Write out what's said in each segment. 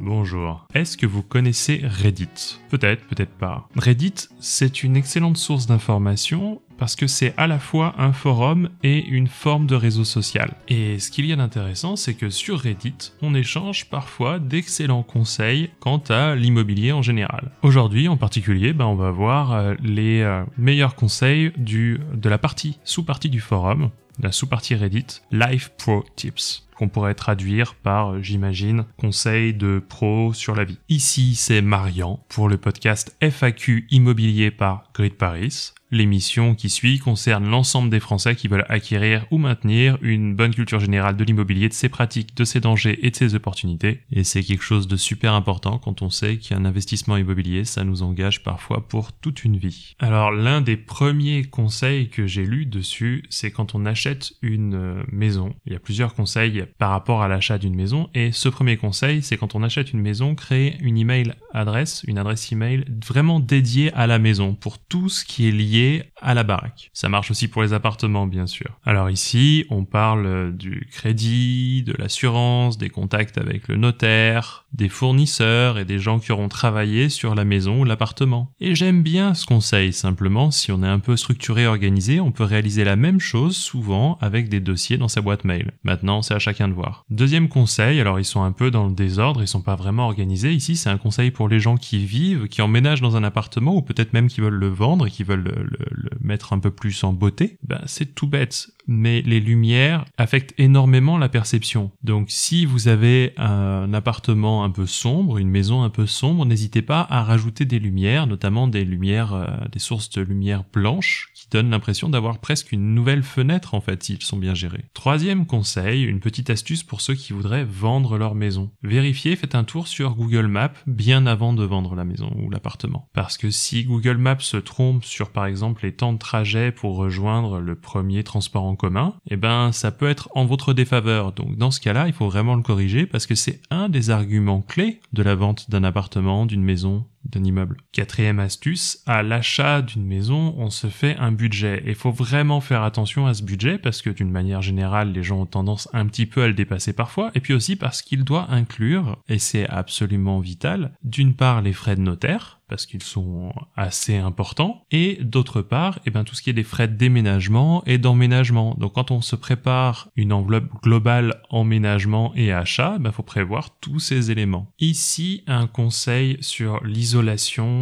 Bonjour. Est-ce que vous connaissez Reddit? Peut-être, peut-être pas. Reddit, c'est une excellente source d'information parce que c'est à la fois un forum et une forme de réseau social. Et ce qu'il y a d'intéressant, c'est que sur Reddit, on échange parfois d'excellents conseils quant à l'immobilier en général. Aujourd'hui, en particulier, ben, on va voir euh, les euh, meilleurs conseils du, de la partie, sous-partie du forum, la sous-partie Reddit, Life Pro Tips qu'on pourrait traduire par, j'imagine, conseils de pro sur la vie. Ici, c'est Marian pour le podcast FAQ immobilier par Grid Paris. L'émission qui suit concerne l'ensemble des Français qui veulent acquérir ou maintenir une bonne culture générale de l'immobilier, de ses pratiques, de ses dangers et de ses opportunités. Et c'est quelque chose de super important quand on sait qu'un investissement immobilier, ça nous engage parfois pour toute une vie. Alors l'un des premiers conseils que j'ai lu dessus, c'est quand on achète une euh, maison. Il y a plusieurs conseils par rapport à l'achat d'une maison. Et ce premier conseil, c'est quand on achète une maison, créer une email adresse, une adresse email vraiment dédiée à la maison pour tout ce qui est lié à la baraque. Ça marche aussi pour les appartements, bien sûr. Alors ici, on parle du crédit, de l'assurance, des contacts avec le notaire, des fournisseurs et des gens qui auront travaillé sur la maison ou l'appartement. Et j'aime bien ce conseil, simplement, si on est un peu structuré et organisé, on peut réaliser la même chose souvent avec des dossiers dans sa boîte mail. Maintenant, c'est à de voir. Deuxième conseil, alors ils sont un peu dans le désordre, ils sont pas vraiment organisés. Ici, c'est un conseil pour les gens qui vivent, qui emménagent dans un appartement ou peut-être même qui veulent le vendre et qui veulent le, le, mettre un peu plus en beauté, ben c'est tout bête. Mais les lumières affectent énormément la perception. Donc si vous avez un appartement un peu sombre, une maison un peu sombre, n'hésitez pas à rajouter des lumières, notamment des lumières, euh, des sources de lumière blanche qui donnent l'impression d'avoir presque une nouvelle fenêtre en fait s'ils sont bien gérés. Troisième conseil, une petite astuce pour ceux qui voudraient vendre leur maison. Vérifiez, faites un tour sur Google Maps bien avant de vendre la maison ou l'appartement. Parce que si Google Maps se trompe sur par exemple les temps de trajet pour rejoindre le premier transport en commun, eh ben ça peut être en votre défaveur. Donc dans ce cas-là, il faut vraiment le corriger parce que c'est un des arguments clés de la vente d'un appartement, d'une maison, d'un immeuble. Quatrième astuce, à l'achat d'une maison, on se fait un budget. Et faut vraiment faire attention à ce budget parce que d'une manière générale, les gens ont tendance un petit peu à le dépasser parfois. Et puis aussi parce qu'il doit inclure, et c'est absolument vital, d'une part les frais de notaire, parce qu'ils sont assez importants, et d'autre part, eh ben, tout ce qui est des frais de déménagement et d'emménagement. Donc quand on se prépare une enveloppe globale emménagement et achat, il ben, faut prévoir tous ces éléments. Ici, un conseil sur l'isolation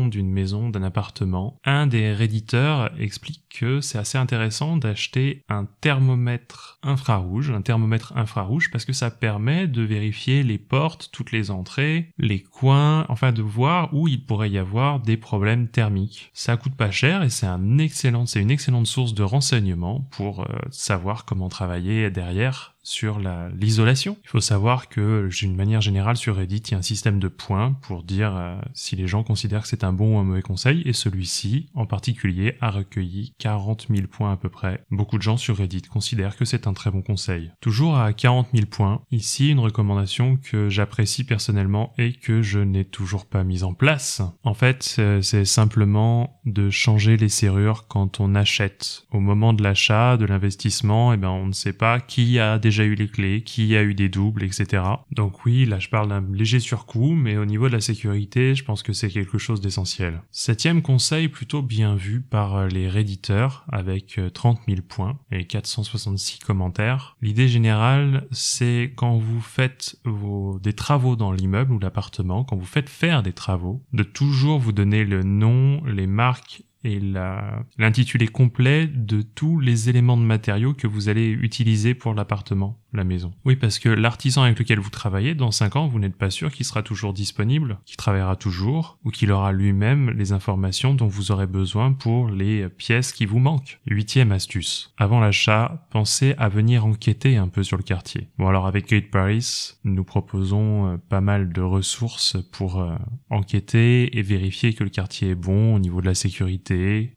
d'une maison, d'un appartement. Un des réditeurs explique que c'est assez intéressant d'acheter un thermomètre infrarouge, un thermomètre infrarouge, parce que ça permet de vérifier les portes, toutes les entrées, les coins, enfin de voir où il pourrait y avoir des problèmes thermiques. Ça coûte pas cher et c'est une excellente source de renseignements pour euh, savoir comment travailler derrière sur l'isolation. Il faut savoir que, d'une manière générale, sur Reddit, il y a un système de points pour dire euh, si les gens considèrent que c'est un bon ou un mauvais conseil, et celui-ci, en particulier, a recueilli 40 000 points à peu près. Beaucoup de gens sur Reddit considèrent que c'est un très bon conseil. Toujours à 40 000 points, ici une recommandation que j'apprécie personnellement et que je n'ai toujours pas mise en place. En fait, euh, c'est simplement de changer les serrures quand on achète. Au moment de l'achat, de l'investissement, eh ben, on ne sait pas qui a eu les clés, qui a eu des doubles, etc. Donc oui, là je parle d'un léger surcoût, mais au niveau de la sécurité, je pense que c'est quelque chose d'essentiel. Septième conseil plutôt bien vu par euh, les réditeurs avec 30 euh, 000 points et 466 commentaires. L'idée générale, c'est quand vous faites des travaux dans l'immeuble ou l'appartement, quand vous faites faire des travaux, de toujours vous donner le nom, les marques et l'intitulé complet de tous les éléments de matériaux que vous allez utiliser pour l'appartement la maison. Oui, parce que l'artisan avec lequel vous travaillez, dans 5 ans, vous n'êtes pas sûr qu'il sera toujours disponible, qu'il travaillera toujours, ou qu'il aura lui-même les informations dont vous aurez besoin pour les pièces qui vous manquent. Huitième astuce. Avant l'achat, pensez à venir enquêter un peu sur le quartier. Bon alors avec Gate Paris, nous proposons euh, pas mal de ressources pour euh, enquêter et vérifier que le quartier est bon au niveau de la sécurité,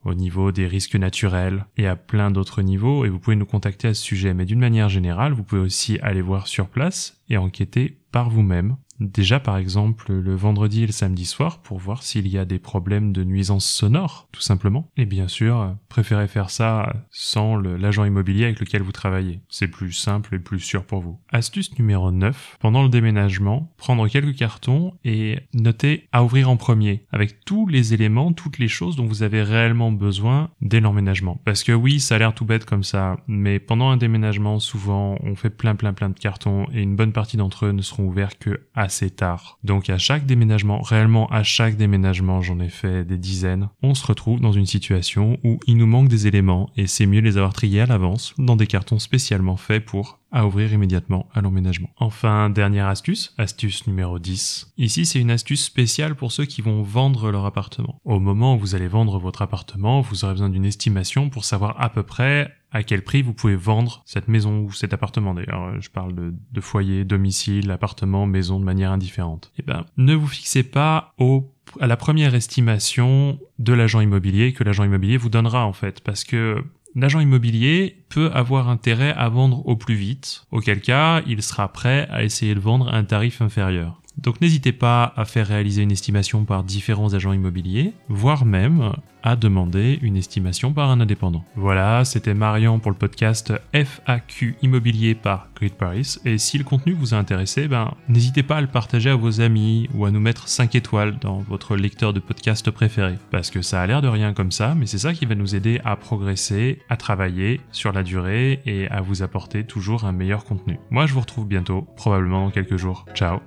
au niveau des risques naturels et à plein d'autres niveaux et vous pouvez nous contacter à ce sujet. Mais d'une manière générale, vous pouvez aussi aller voir sur place et enquêter par vous-même déjà par exemple le vendredi et le samedi soir pour voir s'il y a des problèmes de nuisance sonore, tout simplement. Et bien sûr, préférez faire ça sans l'agent immobilier avec lequel vous travaillez. C'est plus simple et plus sûr pour vous. Astuce numéro 9. Pendant le déménagement, prendre quelques cartons et noter à ouvrir en premier avec tous les éléments, toutes les choses dont vous avez réellement besoin dès l'emménagement. Parce que oui, ça a l'air tout bête comme ça, mais pendant un déménagement, souvent, on fait plein plein plein de cartons et une bonne partie d'entre eux ne seront ouverts que tard. Donc à chaque déménagement, réellement à chaque déménagement, j'en ai fait des dizaines, on se retrouve dans une situation où il nous manque des éléments et c'est mieux les avoir triés à l'avance dans des cartons spécialement faits pour à ouvrir immédiatement à l'emménagement. Enfin, dernière astuce, astuce numéro 10. Ici, c'est une astuce spéciale pour ceux qui vont vendre leur appartement. Au moment où vous allez vendre votre appartement, vous aurez besoin d'une estimation pour savoir à peu près à quel prix vous pouvez vendre cette maison ou cet appartement. D'ailleurs, je parle de, de foyer, domicile, appartement, maison de manière indifférente. Eh ben, ne vous fixez pas au à la première estimation de l'agent immobilier que l'agent immobilier vous donnera en fait parce que l'agent immobilier peut avoir intérêt à vendre au plus vite, auquel cas il sera prêt à essayer de vendre à un tarif inférieur. Donc n'hésitez pas à faire réaliser une estimation par différents agents immobiliers, voire même à demander une estimation par un indépendant. Voilà, c'était Marion pour le podcast FAQ Immobilier par Grid Paris. Et si le contenu vous a intéressé, ben, n'hésitez pas à le partager à vos amis ou à nous mettre 5 étoiles dans votre lecteur de podcast préféré. Parce que ça a l'air de rien comme ça, mais c'est ça qui va nous aider à progresser, à travailler sur la durée et à vous apporter toujours un meilleur contenu. Moi, je vous retrouve bientôt, probablement dans quelques jours. Ciao